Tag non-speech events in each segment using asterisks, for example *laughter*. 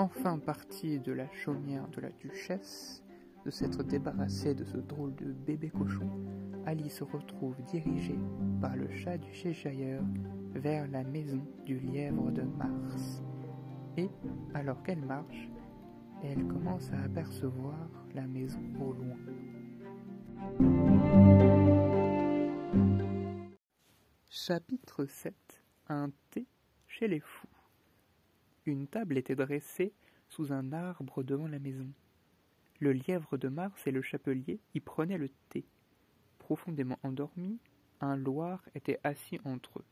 enfin partie de la chaumière de la duchesse, de s'être débarrassée de ce drôle de bébé cochon, Alice se retrouve dirigée par le chat du Cheshire vers la maison du lièvre de Mars. Et, alors qu'elle marche, elle commence à apercevoir la maison au loin. Chapitre 7 Un thé chez les fous. Une table était dressée sous un arbre devant la maison. Le lièvre de Mars et le chapelier y prenaient le thé. Profondément endormis, un loir était assis entre eux.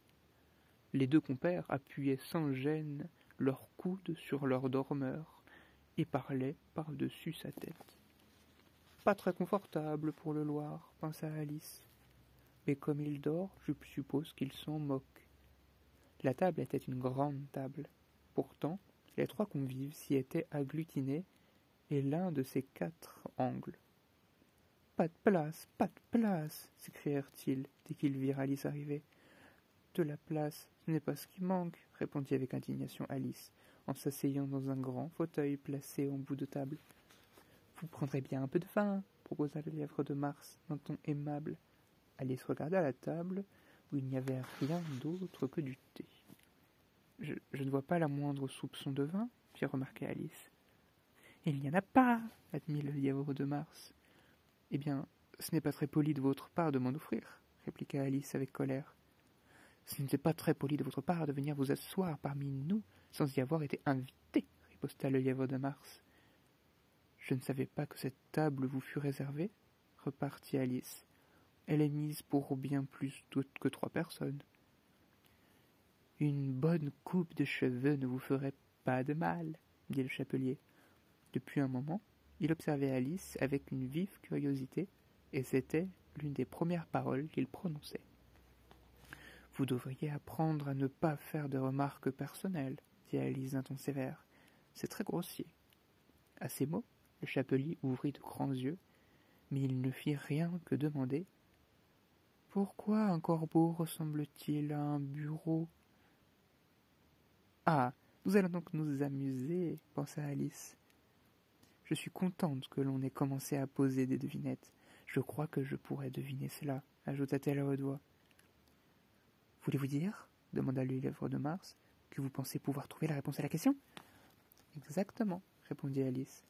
Les deux compères appuyaient sans gêne leurs coudes sur leur dormeur et parlaient par-dessus sa tête. Pas très confortable pour le Loir, pensa Alice. Mais comme il dort, je suppose qu'il s'en moque. La table était une grande table. Pourtant, les trois convives s'y étaient agglutinés, et l'un de ces quatre angles. Pas de place, pas de place s'écrièrent-ils dès qu'ils virent Alice arriver. De la place, ce n'est pas ce qui manque, répondit avec indignation Alice, en s'asseyant dans un grand fauteuil placé en bout de table. Vous prendrez bien un peu de vin, proposa le lièvre de Mars d'un ton aimable. Alice regarda la table où il n'y avait rien d'autre que du thé. Je, ne vois pas la moindre soupçon de vin, fit remarquer Alice. Il n'y en a pas, admit le lièvre de Mars. Eh bien, ce n'est pas très poli de votre part de m'en offrir, répliqua Alice avec colère. Ce n'était pas très poli de votre part de venir vous asseoir parmi nous sans y avoir été invité, riposta le lièvre de Mars. Je ne savais pas que cette table vous fût réservée, repartit Alice. Elle est mise pour bien plus que trois personnes. Une bonne coupe de cheveux ne vous ferait pas de mal, dit le chapelier. Depuis un moment, il observait Alice avec une vive curiosité, et c'était l'une des premières paroles qu'il prononçait. Vous devriez apprendre à ne pas faire de remarques personnelles, dit Alice d'un ton sévère. C'est très grossier. À ces mots, le chapelier ouvrit de grands yeux, mais il ne fit rien que demander Pourquoi un corbeau ressemble-t-il à un bureau? Ah, nous allons donc nous amuser, pensa Alice. Je suis contente que l'on ait commencé à poser des devinettes. Je crois que je pourrais deviner cela, ajouta-t-elle à haute voix. Voulez-vous dire, demanda le lèvre de Mars, que vous pensez pouvoir trouver la réponse à la question? Exactement, répondit Alice.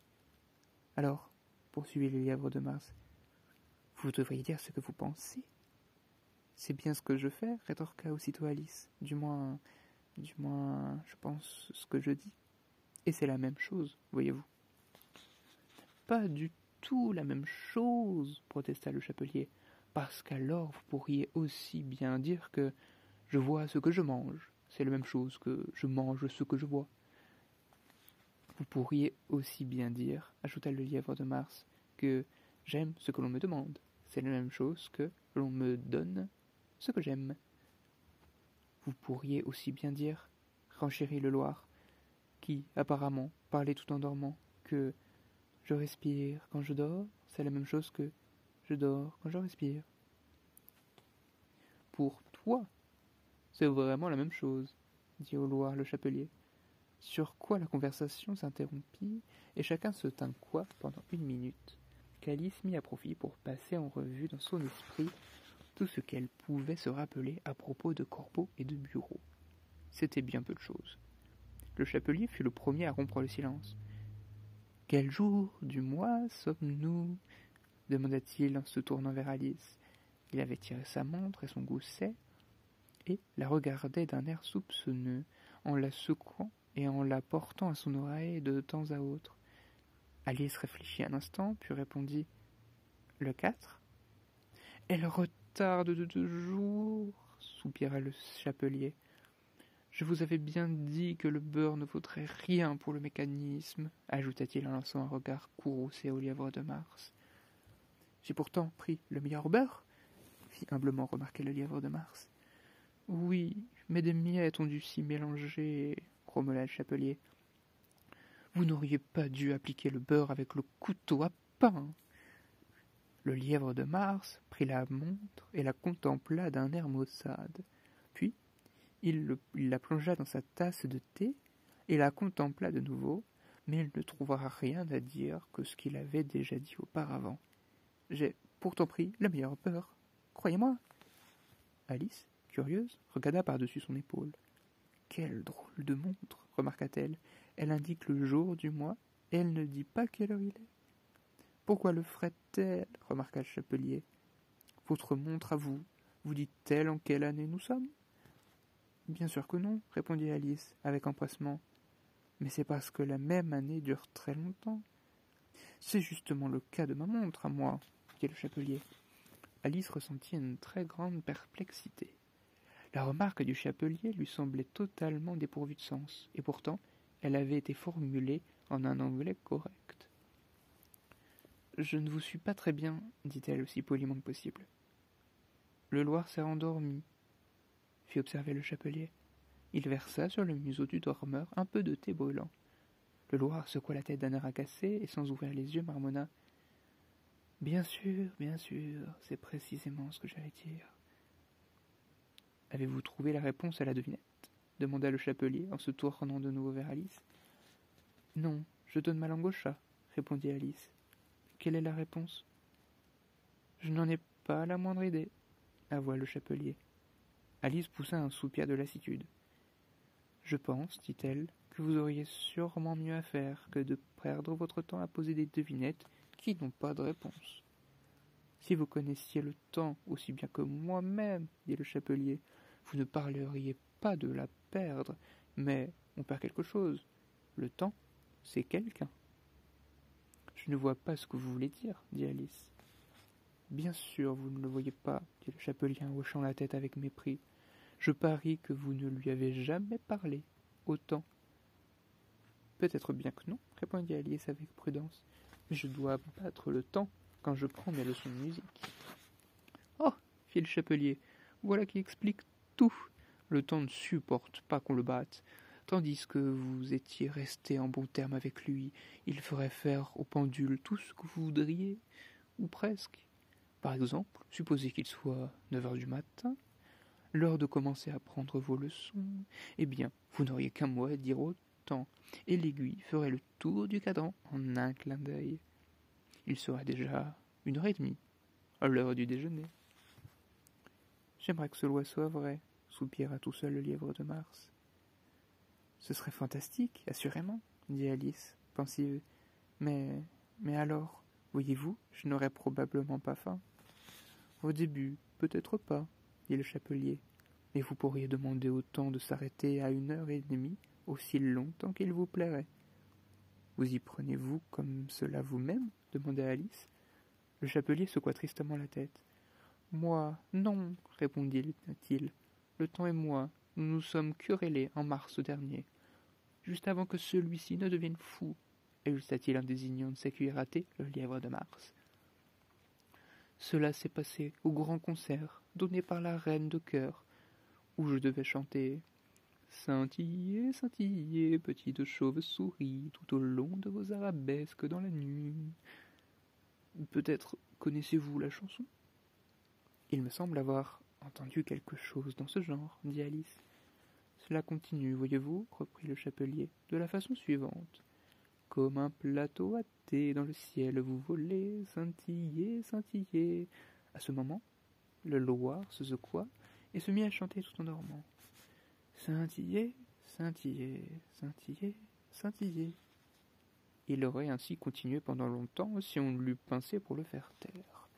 Alors, poursuivit le lièvre de Mars, vous devriez dire ce que vous pensez. C'est bien ce que je fais, rétorqua aussitôt Alice. Du moins, du moins, je pense ce que je dis. Et c'est la même chose, voyez-vous. Pas du tout la même chose, protesta le chapelier, parce qu'alors vous pourriez aussi bien dire que je vois ce que je mange. C'est la même chose que je mange ce que je vois. Vous pourriez aussi bien dire, ajouta le lièvre de Mars, que j'aime ce que l'on me demande. C'est la même chose que l'on me donne ce que j'aime. Vous pourriez aussi bien dire, renchérit le Loir, qui, apparemment, parlait tout en dormant, que je respire quand je dors, c'est la même chose que je dors quand je respire. Pour toi, c'est vraiment la même chose, dit au Loir le chapelier. Sur quoi la conversation s'interrompit, et chacun se tint quoi pendant une minute, qu'Alice mit à profit pour passer en revue dans son esprit tout ce qu'elle pouvait se rappeler à propos de corbeaux et de bureaux. C'était bien peu de choses. Le chapelier fut le premier à rompre le silence. Quel jour du mois sommes-nous? demanda-t-il en se tournant vers Alice. Il avait tiré sa montre et son gousset, et la regardait d'un air soupçonneux, en la secouant et en la portant à son oreille de temps à autre. Alice réfléchit un instant, puis répondit Le 4 Elle de deux jours, soupira le chapelier. Je vous avais bien dit que le beurre ne vaudrait rien pour le mécanisme, ajouta-t-il en lançant un regard courroucé au lièvre de Mars. J'ai pourtant pris le meilleur beurre, fit humblement remarquer le lièvre de Mars. Oui, mais des miettes ont dû s'y mélanger, grommela le chapelier. Vous n'auriez pas dû appliquer le beurre avec le couteau à pain. Le lièvre de Mars prit la montre et la contempla d'un air maussade. Puis il, la plongea dans sa tasse de thé et la contempla de nouveau, mais il ne trouvera rien à dire que ce qu'il avait déjà dit auparavant. J'ai pourtant pris la meilleure peur, croyez-moi. Alice, curieuse, regarda par-dessus son épaule. Quelle drôle de montre, remarqua-t-elle. Elle indique le jour du mois, et elle ne dit pas quelle heure il est. Pourquoi le ferait-elle? remarqua le chapelier. Votre montre à vous, vous dit-elle en quelle année nous sommes? Bien sûr que non, répondit Alice avec empressement. Mais c'est parce que la même année dure très longtemps. C'est justement le cas de ma montre à moi, dit le chapelier. Alice ressentit une très grande perplexité. La remarque du chapelier lui semblait totalement dépourvue de sens, et pourtant elle avait été formulée en un anglais correct. Je ne vous suis pas très bien, dit-elle aussi poliment que possible. Le Loir s'est endormi, fit observer le chapelier. Il versa sur le museau du dormeur un peu de thé brûlant. Le Loir secoua la tête d'un air agacé et sans ouvrir les yeux marmonna. Bien sûr, bien sûr, c'est précisément ce que j'allais dire. Avez-vous trouvé la réponse à la devinette? demanda le chapelier en se tournant de nouveau vers Alice. Non, je donne ma langue au chat, répondit Alice. Quelle est la réponse? Je n'en ai pas la moindre idée, avoua le chapelier. Alice poussa un soupir de lassitude. Je pense, dit-elle, que vous auriez sûrement mieux à faire que de perdre votre temps à poser des devinettes qui n'ont pas de réponse. Si vous connaissiez le temps aussi bien que moi-même, dit le chapelier, vous ne parleriez pas de la perdre, mais on perd quelque chose. Le temps, c'est quelqu'un. Je ne vois pas ce que vous voulez dire, dit Alice. Bien sûr, vous ne le voyez pas, dit le chapelier en hochant la tête avec mépris. Je parie que vous ne lui avez jamais parlé autant. Peut-être bien que non, répondit Alice avec prudence, mais je dois battre le temps quand je prends mes leçons de musique. Oh fit le chapelier, voilà qui explique tout. Le temps ne supporte pas qu'on le batte. Tandis que vous étiez resté en bon terme avec lui, il ferait faire au pendule tout ce que vous voudriez, ou presque. Par exemple, supposez qu'il soit neuf heures du matin, l'heure de commencer à prendre vos leçons. Eh bien, vous n'auriez qu'un mot à dire autant, et l'aiguille ferait le tour du cadran en un clin d'œil. Il serait déjà une heure et demie, à l'heure du déjeuner. J'aimerais que ce loi soit vrai, soupira tout seul le lièvre de Mars. Ce serait fantastique, assurément, dit Alice, pensive. Mais. mais alors, voyez-vous, je n'aurais probablement pas faim. Au début, peut-être pas, dit le chapelier. Mais vous pourriez demander au temps de s'arrêter à une heure et demie, aussi longtemps qu'il vous plairait. Vous y prenez-vous comme cela vous-même demanda Alice. Le chapelier secoua tristement la tête. Moi, non, répondit-il. Le temps et moi, nous nous sommes querellés en mars dernier, juste avant que celui-ci ne devienne fou, ajouta-t-il en désignant de sa cuillère à thé le lièvre de Mars. Cela s'est passé au grand concert donné par la reine de cœur, où je devais chanter Scintillez, scintillez, petite chauve-souris, tout au long de vos arabesques dans la nuit. Peut-être connaissez-vous la chanson? Il me semble avoir entendu quelque chose dans ce genre, dit Alice. Cela continue, voyez-vous, reprit le chapelier, de la façon suivante. Comme un plateau à thé dans le ciel, vous volez, scintillez, scintillez. À ce moment, le Loir se secoua et se mit à chanter tout en dormant. Scintillez, scintillez, scintillez, scintillez. Il aurait ainsi continué pendant longtemps si on l'eût pincé pour le faire taire.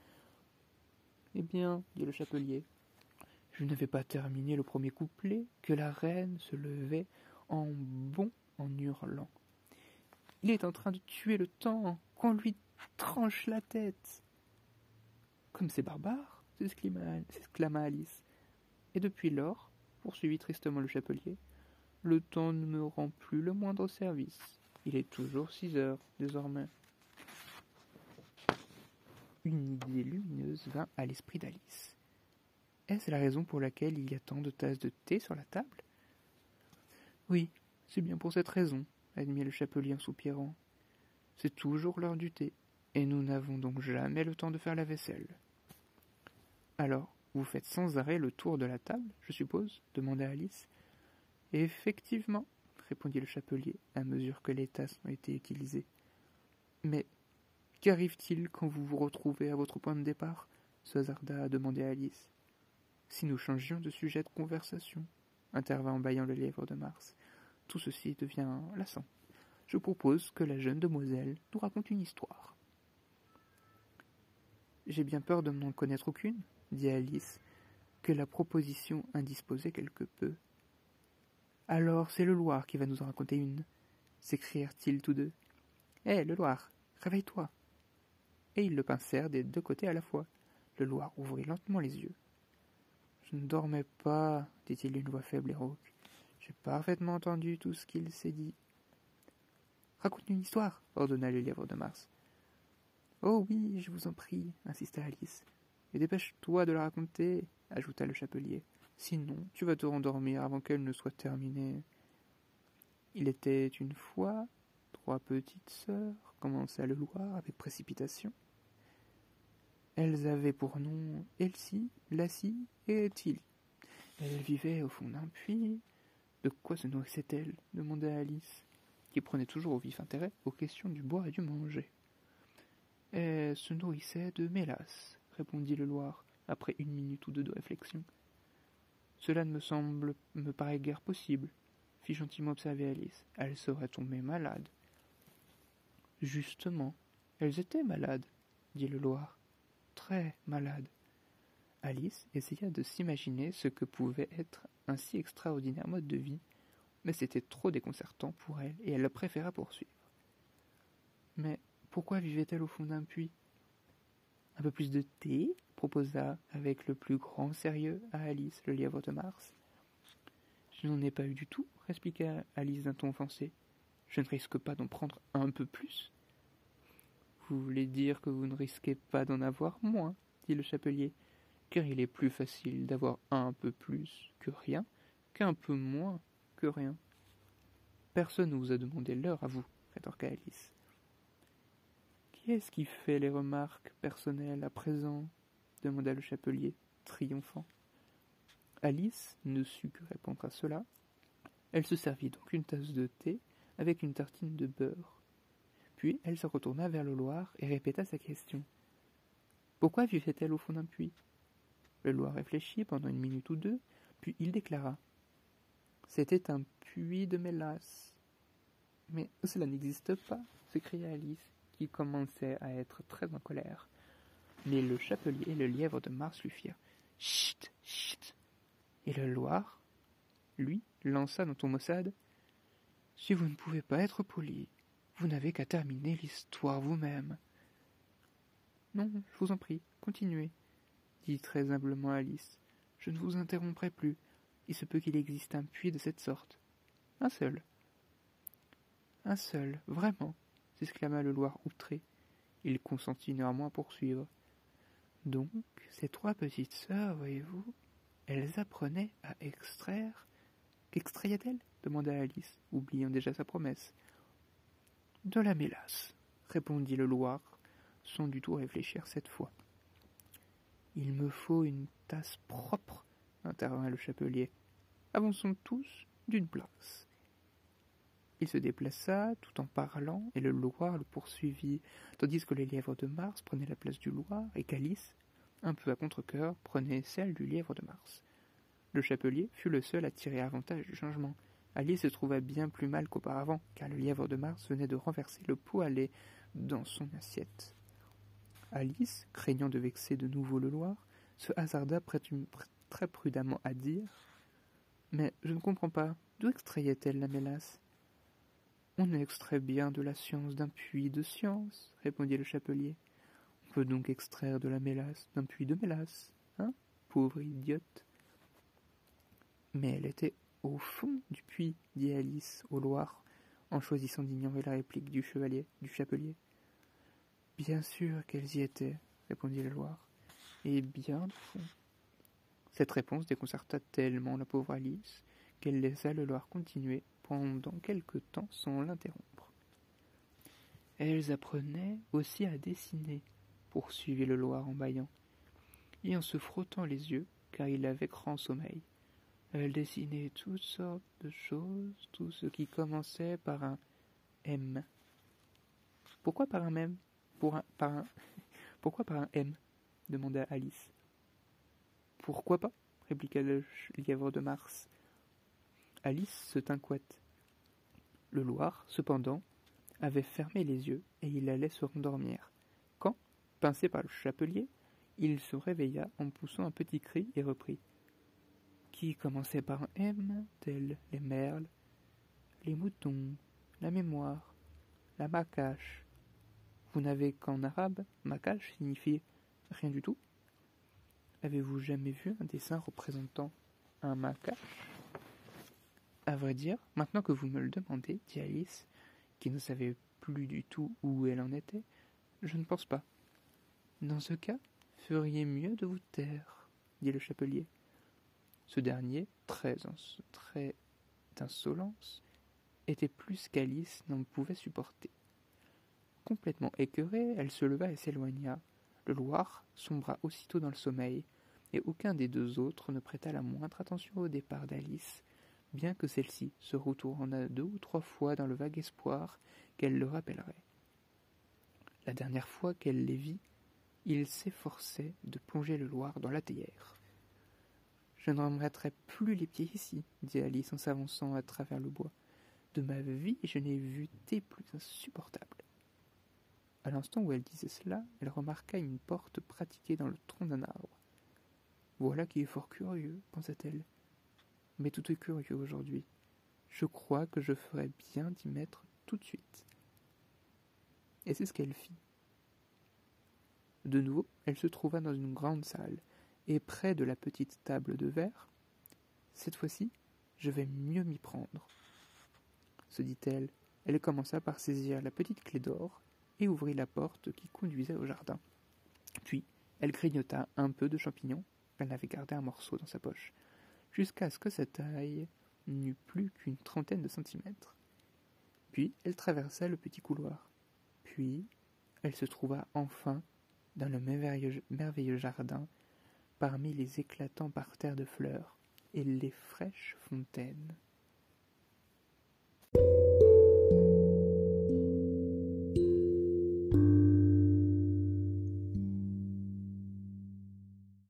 Eh bien, dit le chapelier, je n'avais pas terminé le premier couplet que la reine se levait en bond en hurlant. Il est en train de tuer le temps, qu'on lui tranche la tête. Comme c'est barbare, s'exclama Alice. Et depuis lors, poursuivit tristement le chapelier, le temps ne me rend plus le moindre service. Il est toujours six heures, désormais. Une idée lumineuse vint à l'esprit d'Alice. Est-ce la raison pour laquelle il y a tant de tasses de thé sur la table? Oui, c'est bien pour cette raison, admit le chapelier en soupirant. C'est toujours l'heure du thé, et nous n'avons donc jamais le temps de faire la vaisselle. Alors, vous faites sans arrêt le tour de la table, je suppose demanda Alice. Effectivement, répondit le chapelier à mesure que les tasses ont été utilisées. Mais qu'arrive-t-il quand vous vous retrouvez à votre point de départ? se hasarda à demander Alice. Si nous changions de sujet de conversation, intervint en baillant le lièvre de Mars, tout ceci devient lassant. Je propose que la jeune demoiselle nous raconte une histoire. J'ai bien peur de n'en connaître aucune, dit Alice, que la proposition indisposait quelque peu. Alors c'est le Loir qui va nous en raconter une, s'écrièrent-ils tous deux. Hé, le Loir, réveille-toi. Et ils le pincèrent des deux côtés à la fois. Le Loir ouvrit lentement les yeux. Je ne dormais pas, dit-il d'une voix faible et rauque. J'ai parfaitement entendu tout ce qu'il s'est dit. Raconte une histoire, ordonna le lièvre de Mars. Oh oui, je vous en prie, insista Alice. Et dépêche-toi de la raconter, ajouta le chapelier. Sinon, tu vas te rendormir avant qu'elle ne soit terminée. Il était une fois trois petites sœurs, commença le Loir avec précipitation. Elles avaient pour nom Elsie, Lassie et Tilly. Elles vivaient au fond d'un puits. De quoi se nourrissait-elle demanda Alice, qui prenait toujours au vif intérêt aux questions du boire et du manger. Elle se nourrissait de mélasse, répondit le Loir, après une minute ou deux de réflexion. Cela ne me semble, me paraît guère possible, fit gentiment observer Alice. Elle serait tombée malade. Justement, elles étaient malades, dit le Loir. Très malades. Alice essaya de s'imaginer ce que pouvait être un si extraordinaire mode de vie, mais c'était trop déconcertant pour elle et elle le préféra poursuivre. Mais pourquoi vivait-elle au fond d'un puits Un peu plus de thé? proposa avec le plus grand sérieux à Alice le lièvre de Mars. Je n'en ai pas eu du tout, répliqua Alice d'un ton offensé. Je ne risque pas d'en prendre un peu plus. Vous voulez dire que vous ne risquez pas d'en avoir moins, dit le chapelier, car il est plus facile d'avoir un peu plus que rien qu'un peu moins que rien. Personne ne vous a demandé l'heure à vous, rétorqua Alice. Qui est-ce qui fait les remarques personnelles à présent? demanda le chapelier, triomphant. Alice ne sut que répondre à cela. Elle se servit donc une tasse de thé avec une tartine de beurre. Puis elle se retourna vers le Loir et répéta sa question. Pourquoi vivait-elle au fond d'un puits? Le Loir réfléchit pendant une minute ou deux, puis il déclara. C'était un puits de mélasse. Mais cela n'existe pas, s'écria Alice, qui commençait à être très en colère. Mais le chapelier et le lièvre de Mars lui firent Chut, chut. Et le Loir, lui, lança dans ton maussade Si vous ne pouvez pas être poli, vous n'avez qu'à terminer l'histoire vous-même. Non, je vous en prie, continuez, dit très humblement Alice. Je ne vous interromprai plus. Il se peut qu'il existe un puits de cette sorte. Un seul. Un seul, vraiment, s'exclama le Loir outré. Il consentit néanmoins à poursuivre. Donc, ces trois petites sœurs, voyez-vous, elles apprenaient à extraire. Qu'extrayaient-elles demanda Alice, oubliant déjà sa promesse. De la mélasse, répondit le Loir, sans du tout réfléchir cette fois. Il me faut une tasse propre, intervint le chapelier. Avançons tous d'une place. Il se déplaça tout en parlant, et le Loir le poursuivit, tandis que les lièvres de Mars prenaient la place du Loir, et qu'Alice, un peu à contre-cœur, prenait celle du lièvre de Mars. Le chapelier fut le seul à tirer avantage du changement. Alice se trouva bien plus mal qu'auparavant, car le lièvre de Mars venait de renverser le pot à lait dans son assiette. Alice, craignant de vexer de nouveau le Loir, se hasarda très prudemment à dire Mais je ne comprends pas, d'où extrayait-elle la mélasse on extrait bien de la science d'un puits de science, répondit le chapelier. On peut donc extraire de la mélasse d'un puits de mélasse, hein, pauvre idiote. Mais elle était au fond du puits, dit Alice au Loir, en choisissant d'ignorer la réplique du chevalier, du chapelier. Bien sûr qu'elles y étaient, répondit le Loir, et bien au fond. Cette réponse déconcerta tellement la pauvre Alice qu'elle laissa le Loir continuer pendant quelque temps sans l'interrompre. Elles apprenaient aussi à dessiner, poursuivit le Loir en bâillant, et en se frottant les yeux, car il avait grand sommeil. Elle dessinait toutes sortes de choses, tout ce qui commençait par un M. Pourquoi par un M? Pour un, par un... *laughs* Pourquoi par un M? demanda Alice. Pourquoi pas? répliqua le lièvre de Mars. Alice se tint couette. Le Loir, cependant, avait fermé les yeux et il allait se rendormir. Quand, pincé par le chapelier, il se réveilla en poussant un petit cri et reprit. Qui commençait par M, tels les merles, les moutons, la mémoire, la macache. Vous n'avez qu'en arabe, macache signifie rien du tout. Avez-vous jamais vu un dessin représentant un macache? À vrai dire, maintenant que vous me le demandez, dit Alice, qui ne savait plus du tout où elle en était, je ne pense pas. Dans ce cas, feriez mieux de vous taire, dit le chapelier. Ce dernier, très, très d'insolence, était plus qu'Alice n'en pouvait supporter. Complètement écœurée, elle se leva et s'éloigna. Le Loir sombra aussitôt dans le sommeil, et aucun des deux autres ne prêta la moindre attention au départ d'Alice, bien que celle-ci se retournât deux ou trois fois dans le vague espoir qu'elle le rappellerait. La dernière fois qu'elle les vit, il s'efforçait de plonger le Loir dans la théière. Je ne remettrai plus les pieds ici, dit Alice en s'avançant à travers le bois. De ma vie, je n'ai vu thé plus insupportable. À l'instant où elle disait cela, elle remarqua une porte pratiquée dans le tronc d'un arbre. Voilà qui est fort curieux, pensa-t-elle. Mais tout est curieux aujourd'hui. Je crois que je ferais bien d'y mettre tout de suite. Et c'est ce qu'elle fit. De nouveau, elle se trouva dans une grande salle, et près de la petite table de verre. Cette fois-ci, je vais mieux m'y prendre se dit-elle. Elle commença par saisir la petite clé d'or et ouvrit la porte qui conduisait au jardin. Puis, elle grignota un peu de champignons, elle avait gardé un morceau dans sa poche, jusqu'à ce que sa taille n'eût plus qu'une trentaine de centimètres. Puis, elle traversa le petit couloir. Puis, elle se trouva enfin dans le merveilleux jardin, parmi les éclatants parterres de fleurs et les fraîches fontaines.